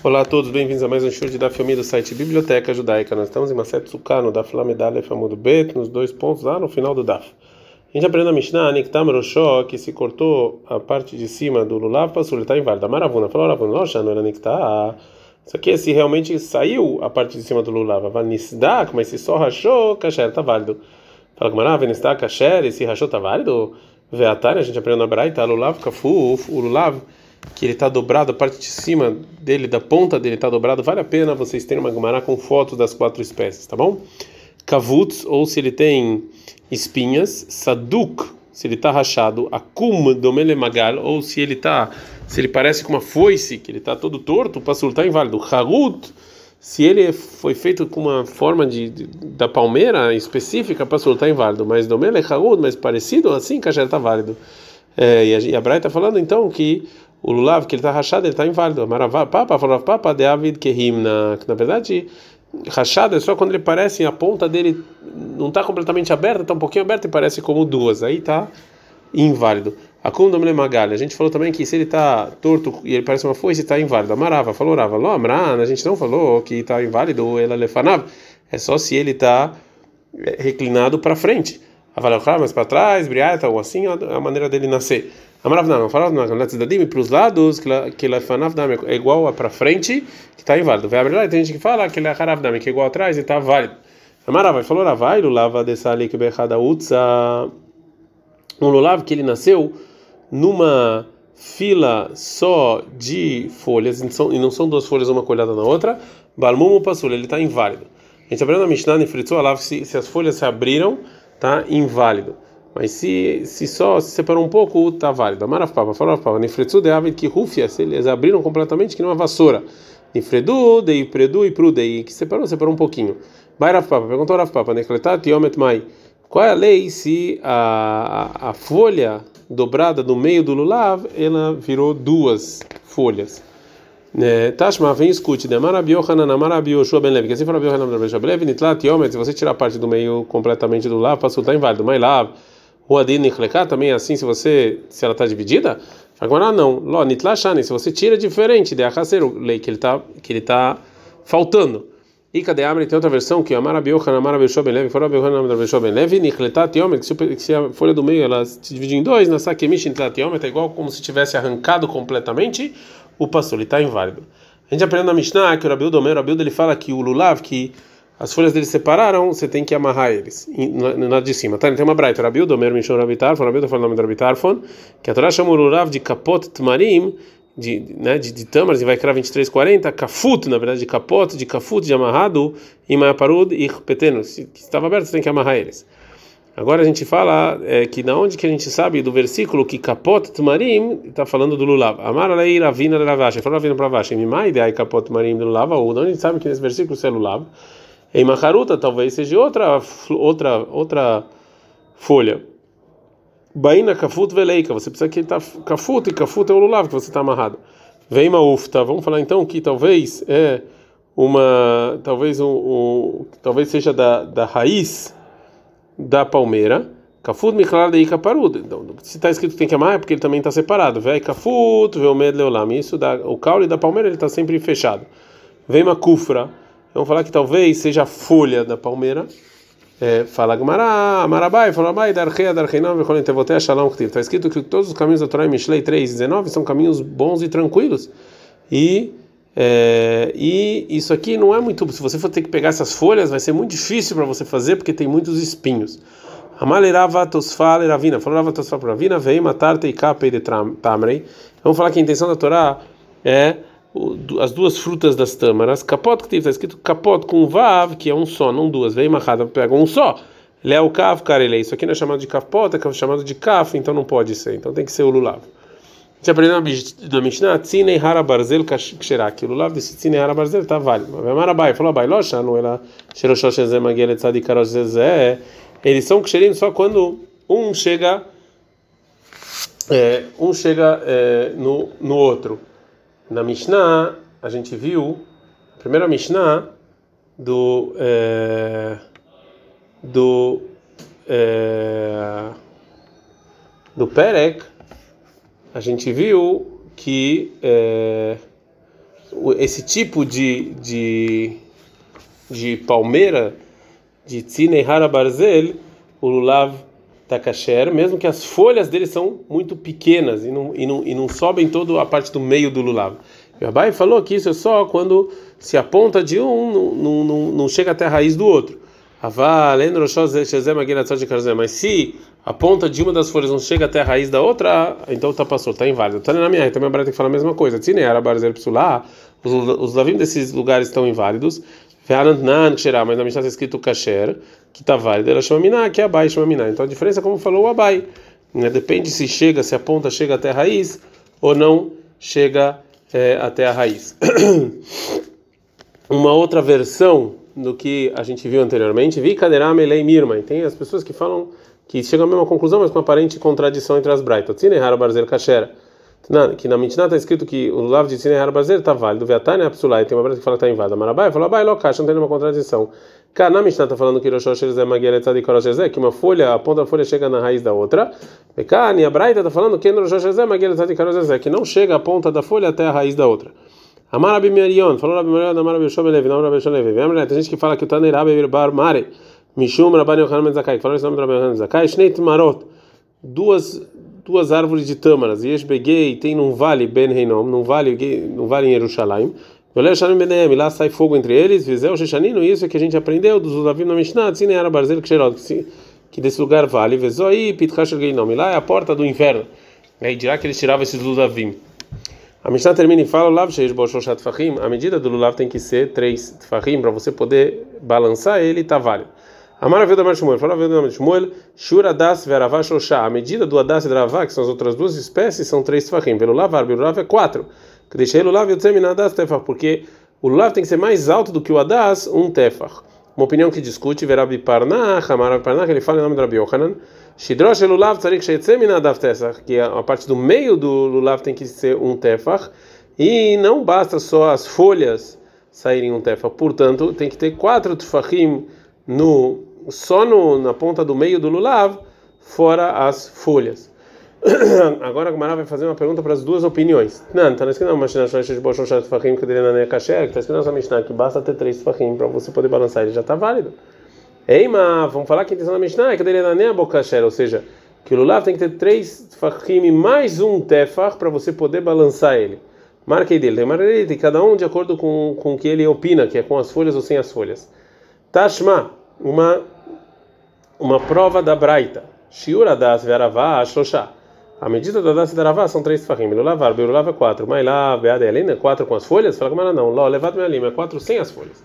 Olá a todos, bem-vindos a mais um show de Daf Yomi do site Biblioteca Judaica. Nós estamos em Maset Sukkah, no Daf Lamedale Famudo Bet, nos dois pontos lá no final do Daf. A gente aprende na Mishnah, Niktam Roshó, que se cortou a parte de cima do Lulav, passou, ele está inválido. A Maravuna falou, Maravuna, Roshá, não era Niktá. Isso aqui é se realmente saiu a parte de cima do Lulav. Vanisdak, mas se só rachou, Kasher está válido. Fala com Marav, Vanisdak, Kasher, e se rachou está válido? Veatari, a gente aprende na Braita, Lulav, Kafuf, Lulav que ele está dobrado, a parte de cima dele, da ponta dele está dobrado, vale a pena vocês terem uma gumará com fotos das quatro espécies, tá bom? Kavuts, ou se ele tem espinhas, saduk, se ele está rachado, akum domele magal, ou se ele tá, se ele parece com uma foice, que ele está todo torto, o passul está inválido. Harut, se ele foi feito com uma forma de, de da palmeira específica, o passul está inválido. Mas domele harut, mas parecido assim, já está válido. É, e a, e a Braita está falando então que o lulav que ele está rachado, ele está inválido. Maravá, papa, falou papa de avid kehimna, que na verdade rachado é só quando ele parece a ponta dele não está completamente aberta, está um pouquinho aberta e parece como duas, aí está inválido. A Kundamle Magalha, a gente falou também que se ele está torto e ele parece uma foice, está inválido. Amarava, falou Rava, lo amran, a gente não falou que está inválido, ela lefanav, é só se ele está é, reclinado para frente. Avalokar, mas para trás, briata, ou assim, é a maneira dele nascer. Amaravnam, falaram para os lados, que Lefanavnam é igual a para frente, que está inválido. Vai abrir tem gente que fala que Lecharavnam, que é igual atrás e está válido. Amaravai falou Ravai, Lulava que Bechada Utsa, um Lulav que ele nasceu numa fila só de folhas, e não são duas folhas uma colhada na outra, Balmumu Passul, ele está inválido. A gente aprendeu na Mishnah, Nefritzou, se, se as folhas se abriram, está inválido. Mas se, se só se separou um pouco, tá válido. Amarav Papa, falou Papa, Nifretsu de Avid que Rufia, eles abriram completamente que nem uma vassoura. Nifredu, Dei Predu e Prudei, que separou, separou um pouquinho. Bairav Papa, perguntou Rav Papa, Nekletat Yomet Mai. Qual é a lei se a, a, a folha dobrada no meio do lulav, ela virou duas folhas? É, Tashma, vem escute. Demarabiohanan, Amarabiyoshua Ben Levi. Que assim fala Biohanan, Ben Levi. Nitlat Yomet, se você tirar parte do meio completamente do lav, passou, tá inválido. Mas lav. Ruadin Nichleká também é assim se você se ela está dividida? Agora não. Ló, Nitlashani, se você tira diferente de Achaseru, lei que ele está que ele tá faltando. E cadê a tem outra versão que Amara Biohan, Amara Beshua Ben Levi, fora Biohan, Amara Beshua Ben Levi, Nichletat Yomet, se a folha do meio ela se divide em dois, na Sakemish Nichletat Yomet, é igual como se tivesse arrancado completamente, o pastor, ele está inválido. A gente aprende na Mishnah que o Rabiu Domer, o Rabiu ele fala que o Lulav, que as folhas dele separaram, você tem que amarrar eles na, de cima. Tá? Tem uma braita, Rabiu, Domer, Mishon, Rabitarfon, Rabiu, tá falando o nome do Rabitarfon, que a Torá chama o Lulav de Kapot Tmarim, de, né, de, de Tamaras, e vai criar 2340, Kafut, na verdade, de Kapot, de Kafut, de amarrado, e Mayaparud e Peteno. Se estava aberto, você tem que amarrar eles. Agora a gente fala é, que na onde que a gente sabe do versículo que Kapot Tmarim está falando do Lulav. Amar alei Ravina Ravashi. Falou Ravina para Ravashi. Mimai de Kapot Tmarim do Lulav. Ou de onde a gente sabe que nesse versículo é Lulav? Em Maharuta talvez seja outra outra outra folha. Baina kafut veleika, você precisa que ele tá kafut e kafut é o lulav que você está amarrado. Vem maufta, vamos falar então que talvez é uma talvez um, um talvez seja da, da raiz da palmeira. Kafut miklar de ikaparud. Então, se está escrito que tem que amar é porque ele também está separado. Vem kafut, vem o med leolam. Isso da o caule da palmeira ele está sempre fechado. Vem uma kufra Vamos falar que talvez seja a folha da palmeira. É, fala Gmará, Amarabai, fala Abai, Darchei, Darcheinam, Vecholim Tevotea, Shalom Ktiv. Está escrito que todos os caminhos da Torá em Mishlei 3, 19 são caminhos bons e tranquilos. E, é, e isso aqui não é muito. Se você for ter que pegar essas folhas, vai ser muito difícil para você fazer, porque tem muitos espinhos. Amalerava tosfale ravina, falava tosfale ravina, vem matar teikapei de tamrei. Vamos falar que a intenção da Torá é as duas frutas das tâmaras, capot que está escrito capot com vav, que é um só, não duas, vem marrada, pega um só. Léo kav, carelei. Isso aqui não é chamado de capot, é chamado de kaf, então não pode ser. Então tem que ser o lulav. A aprendeu na Mishnah, Tzine Hara Barzel Ksherak. O lulav desse Tzine Hara Barzel está válido. Mas Marabai falou, Abai, Locha, não era Sheroshoshe Zé Maguele Tzadik Zé. Eles são ksherim só quando um chega, é, um chega é, no, no outro. Na Mishnah, a gente viu, a primeira Mishnah do. É, do. É, do Perek, a gente viu que. É, esse tipo de, de, de palmeira, de Tzine Harabarzel, o Lulav Takasher, mesmo que as folhas dele são muito pequenas e não, e não, e não sobem toda a parte do meio do Lulav. E o Abai falou que isso é só quando se a ponta de um não, não, não chega até a raiz do outro. Mas se a ponta de uma das folhas não chega até a raiz da outra, então tá passou, tá inválido. Tá na minha, também a tem que falar a mesma coisa. Se era barzer psulah, os lavim desses lugares estão inválidos. Mas na Mishnah está escrito kasher, que está válido. Ela chama miná, que é abai, chama miná. Então a diferença é como falou o abai. Né? Depende se chega, se a ponta chega até a raiz ou não chega é, até a raiz. Uma outra versão do que a gente viu anteriormente, vi kaderame lei mirma. Tem as pessoas que falam que chegam à mesma conclusão, mas com aparente contradição entre as braitas. Tzinehara barzel kasher. Que na Mishnah está escrito que o lavo de Tzinehara barzel está válido. Veatane apsulai. Tem uma breta que fala que está invada. Marabai fala, bai lokash, não tem nenhuma contradição. Na Mishnah está falando que que uma folha, a ponta da folha chega na raiz da outra. E a Braita está falando que que não chega a ponta da folha até a raiz da outra. Amar Rabi Marion, falou Rabi Marion, Amar Rabi Shom Elevi, não Rabi Shom Elevi. Tem gente que fala que o Bar Mare, Mishum Rabani Yochanan Ben Zakai, fala esse nome do Rabbi Yochanan Ben Zakai, Shneit Marot, duas duas árvores de tâmaras, e Beguei tem num vale Ben Reinom, num vale, num vale em Jerusalém. Lá sai fogo entre eles, Vizel Shechanino, isso é que a gente aprendeu dos Ulavim na Mishnah, Tzine era Barzel Ksherot, que desse lugar vale, Vezoi Pitchashel Geinom, lá é a porta do inferno. Aí dirá que eles tiravam esses Ulavim. A Mishnah termina e fala: Lav sheish boshoshat fahim. A medida do lulav tem que ser três fahim para você poder balançar ele, tá válido. A maravilha da Shmuel, fala a vida da Shmuel, Shura das veravá shoshá. A medida do adas e dravá, que são as outras duas espécies, são três fahim. Pelo lavar, pelo lulav é quatro. Deixei lulav e o adas tefach, porque o lulav tem que ser mais alto do que o adas, um tefach. Uma opinião que discute, Verabi Parnach, Amarabi Parnach, ele fala em nome do Rabi Yohanan. Shidrosh lulav tzarik sheyetzemina dav tesach, que a parte do meio do lulav tem que ser um tefach, e não basta só as folhas saírem um tefach, portanto tem que ter quatro tefachim no, só no, na ponta do meio do lulav, fora as folhas. Agora a Gumara vai fazer uma pergunta para as duas opiniões. Não, está escrito na Tfachim, que está escrito nessa Mishnah que basta ter três Tfachim para você poder balançar, ele já está válido. Eima, vamos falar que a intenção da Mishnah é a boca ou seja, que o lulav tem que ter três tefachim mais um tefach para você poder balançar ele. Marquei dele, tem marquei cada um de acordo com, com o que ele opina, que é com as folhas ou sem as folhas. Tashma, uma uma prova da Braita. Shiura das veravá shloshá. A medida da das veravá são três tefachim. Lulavar, é quatro. Mailá, é quatro com as folhas? Fala ela não. Ló, levado minha lima, quatro sem as folhas.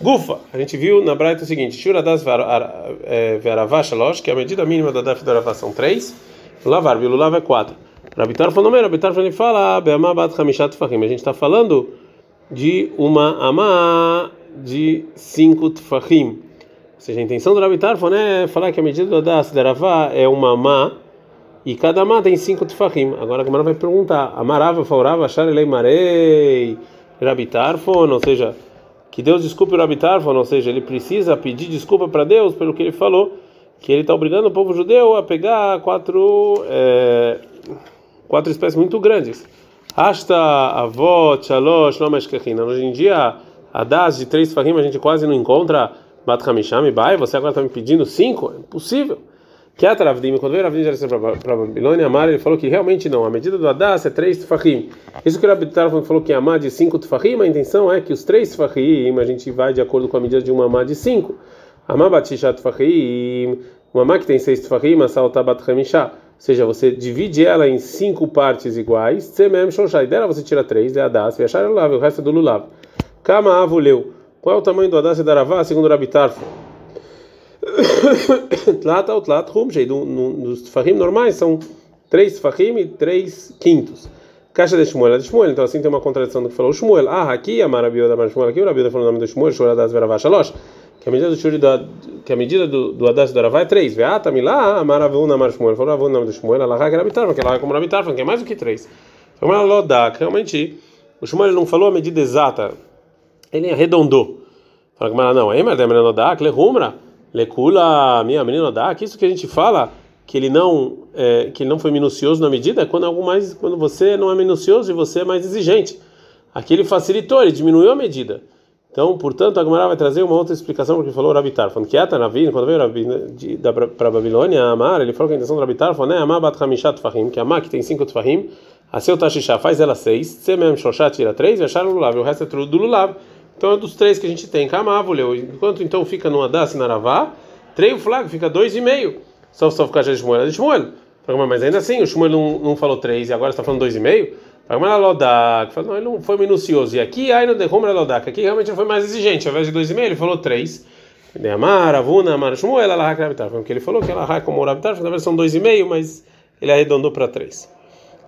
Gufa, a gente viu na Braita o seguinte: Shura das é, Veravashalosh, que é a medida mínima da Daf Veravá são 3, Lavar, Vilulav é 4. Rabitar falou meio, Rabitar falou fala, Beamá Bat Hamishat Tfahim. A gente está falando de uma Amá de 5 Tfahim. Seja, a intenção do Rabitar foi né, falar que a medida da Das Veravá é uma Amá e cada Amá tem 5 Tfahim. Agora a Gamara vai perguntar: Amarava, Faurava, Sharelei Marei, Rabitar, ou seja que Deus desculpe o Rabi Tarfon, ou seja, ele precisa pedir desculpa para Deus pelo que ele falou, que ele está obrigando o povo judeu a pegar quatro é, quatro espécies muito grandes. Hasta, avó, shalosh, lomashkechina. Hoje em dia, a das de três fahim a gente quase não encontra e bai. Você agora está me pedindo cinco? É impossível. Que a Taravdim, quando veio Ravdim para Babilônia, Amar, ele falou que realmente não, a medida do Adas é três tefahim. Isso que o Rabi falou que é amar de cinco tefahim, a intenção é que os três tefahim, a gente vai de acordo com a medida de uma amar de cinco. Amar batisha tefahim, uma amar que tem seis tefahim, a salta bat Ou seja, você divide ela em cinco partes iguais, Tsemem shoshai, dela você tira três, de Adas, e achar o resto é do lulav. Kama avuleu. Qual é o tamanho do Adas e da Ravá, segundo o Tarfon? Tlat ao Tlat Rumshei, nos Tfahim normais são três Tfahim e três quintos. Caixa de Shmuel é de Shmuel, então assim tem uma contradição do que falou Shmuel. Ah, aqui a Marabioda da Shmuel, aqui o Rabioda falou o nome do Shmuel, Shura das Veravashalosh, que a medida do Shuri que a medida do, do Adas do Aravá é três. Veata milá, Amaravuna Mar Shmuel, falou Ravuna o nome do Shmuel, Allah que Rabitarvan, que ela é como Rabitarvan, que é mais do que três. Então lodak, realmente, o Shmuel não falou a medida exata, ele arredondou. Fala que não, aí, mas é menino lodak, lehumra. Lecula, minha que isso que a gente fala que ele não é, que ele não foi minucioso na medida é quando algo mais quando você não é minucioso e você é mais exigente. aqui ele facilitou, ele diminuiu a medida. Então, portanto, a Gemara vai trazer uma outra explicação porque falou Rabitar, falando que Ata Ravin, quando veio Rabi para a Babilônia, Amar, ele falou que a intenção do Rabitar foi, né, Amar bat Hamishat Tfahim, que Amar que tem cinco Tfahim, a seu Tashisha faz ela seis, Semem Shoshat tira três, e achar o Lulav, o resto é tudo do Lulav. Então é dos três que a gente tem, Kamavuleu, enquanto então fica no Adas e Naravá, Treio Flag fica dois e meio, só só ficar de Shmuel, de Shmuel. Mas ainda assim, o Shmuel não, não falou três e agora está falando dois e meio. Não, ele não foi minucioso. E aqui, aí no Derrom Lodak, aqui realmente ele foi mais exigente. Ao invés de dois e meio, ele falou três. Amar, Avuna, Amar, Shmuel, ela Rabitar. Foi o que ele falou, que ela como o Rabitar, na versão dois e meio, mas ele arredondou para três.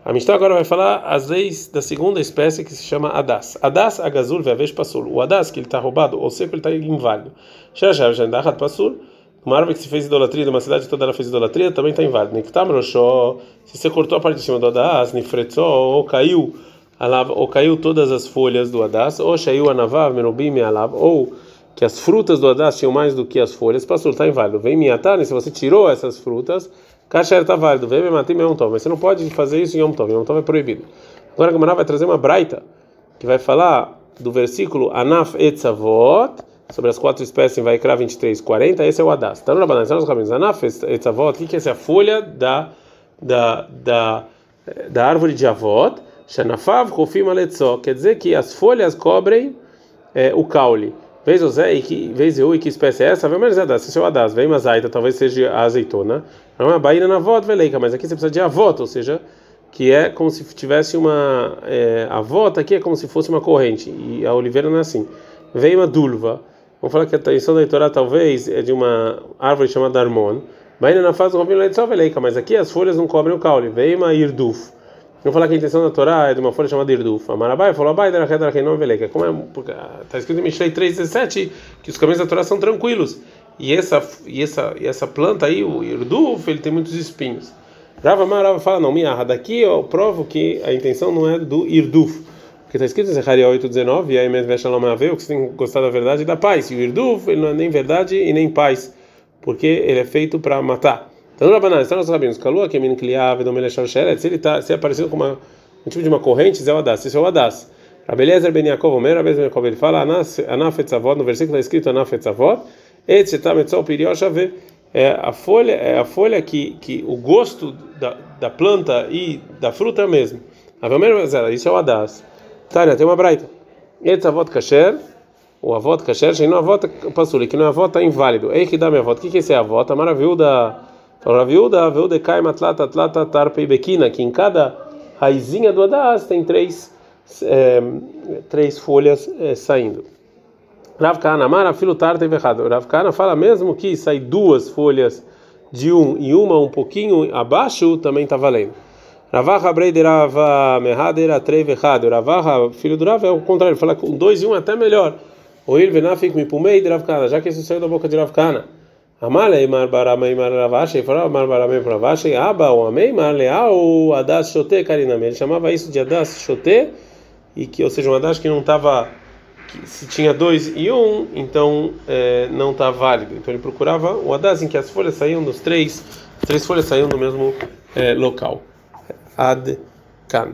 A Mishnah agora vai falar as leis da segunda espécie que se chama Adas. Adas, Agazul, Veavesh, Passul. O Adas, que ele está roubado, ou seco, ele está inválido. Shashav, Jandahat, Passul. Uma árvore que se fez idolatria, uma cidade toda ela fez idolatria, também está inválido. Niktam roshó, se você cortou a parte de cima do adas, nifretzó, ou caiu, ou caiu todas as folhas do adas, ou shaiu anavav, menubim, alav, ou que as frutas do adas tinham mais do que as folhas, passou, está inválido. Vem miatane, se você tirou essas frutas, kasher está válido. Vem mematim, yom tov, mas você não pode fazer isso em yom tov, yom tov é proibido. Agora a Gamara vai trazer uma braita, que vai falar do versículo anaf etzavot, sobre as quatro espécies em Vaikra 23, 40, esse é o Adas. Então, na banana, os caminhos, Anaf, Etzavot, o que é essa folha da, da, da, da árvore de Avot? Shanafav, Kofim, Aletzó, quer dizer que as folhas cobrem é, o caule. Vez o Zé, vez eu, e que espécie é essa? Vem mais Adas, é o Adas. Vem Mazaita, talvez seja a azeitona. É a baína na Avot, Veleika, mas aqui você precisa de Avot, ou seja, que é como se tivesse uma. É, a Avot aqui é como se fosse uma corrente, e a oliveira não é assim. Vem uma Dulva. Vamos falar que a tradição da Torá talvez é de uma árvore chamada Armon. Mas na fase do Robin Leitzoveleika, mas aqui as folhas não cobrem o caule. Veio uma Irduf. Vamos falar que a intenção da Torá é de uma folha chamada Irduf. A Marabai falou, Abai, Reda Reinon Veleika. Como é, está escrito em Mishlei 3,17 que os caminhos da Torá são tranquilos. E essa, e essa, e essa planta aí, o Irduf, ele tem muitos espinhos. Rava Marava fala, não, minha, daqui eu provo que a intenção não é do Irduf porque está escrito em Zecharia 8,19, e aí mesmo Veshalom Aveu, que você tem que gostar da verdade e da paz. E o Irduf, ele não é nem verdade e nem paz, porque ele é feito para matar. Então, Rabanan, estão os rabinos, Kalua, que é Minkliav, Domelechar Sheret, se ele está se é parecido com uma, um tipo de uma corrente, é o Adas, esse é o Adas. Rabeliezer Ben Yaakov, Omer, Rabeliezer Ben Yaakov, ele fala, Anaf Etzavot, no versículo está escrito Anaf Etzavot, Etzetam Etzol Pirioshave, é a folha, é a folha que, que o gosto da, da planta e da fruta é o mesmo. Isso é o Adas. Tânia, tem uma braita. Esse avot kasher, o avot kasher, não avot passuli, que não é avot tá inválido. Ei que dá minha avot. O que que é esse avot? A maravilha Raviuda, viuda cai matlata atlata tarpa e bequina, que em cada raizinha do adas tem três é, três folhas é, saindo. Rav Kana, Mara, filo tarta e errado. Rav fala mesmo que sai duas folhas de um e uma um pouquinho abaixo, também está valendo. Ravaha Breiderava Mehadera Trevechad. Ravaha, filho do Rav, é o contrário, fala com dois e um até melhor. O Il Venafik Mipumei de Ravkana, já que isso saiu da boca de Ravkana. Amale imar barama imar ravashi, fora amar ah, barama imar ravashi, aba o amei imar leal adas shote kariname. Ele chamava isso de adas shote, e que, ou seja, um adas que não estava, se tinha dois e um, então é, não está válido. Então ele procurava um adas em que as folhas saíam dos três, as três folhas saíam do mesmo é, local. Ad kan.